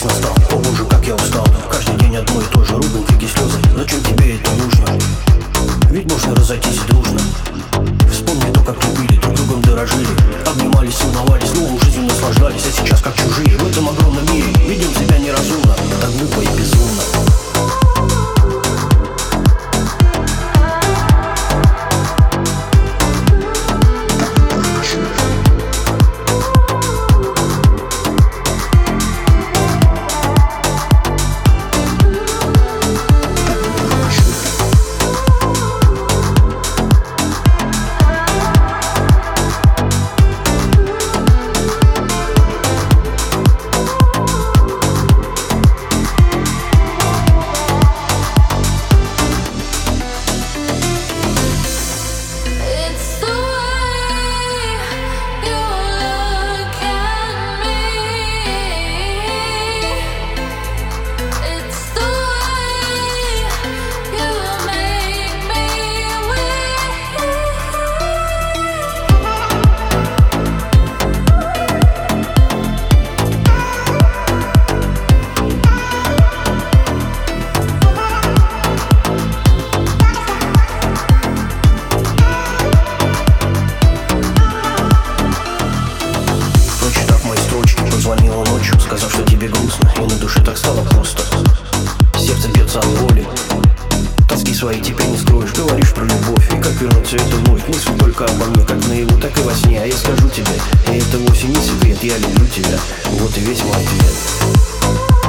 час настал. О боже, как я устал. Каждый день одно и то же, ругань, крики, слезы. Зачем тебе это нужно? Ведь можно разойтись дружно. Вспомни то, как любили, друг другом дорожили. Обнимались, целовались, новую жизнью наслаждались. А сейчас как чужие. В этом огромном мире тебе грустно И на душе так стало пусто Сердце бьется от боли. Тоски свои теперь не скроешь. Говоришь про любовь И как вернуть все это вновь Мысли только обо мне Как наяву, так и во сне. А я скажу тебе И это вовсе не секрет Я люблю тебя. Вот и весь мой ответ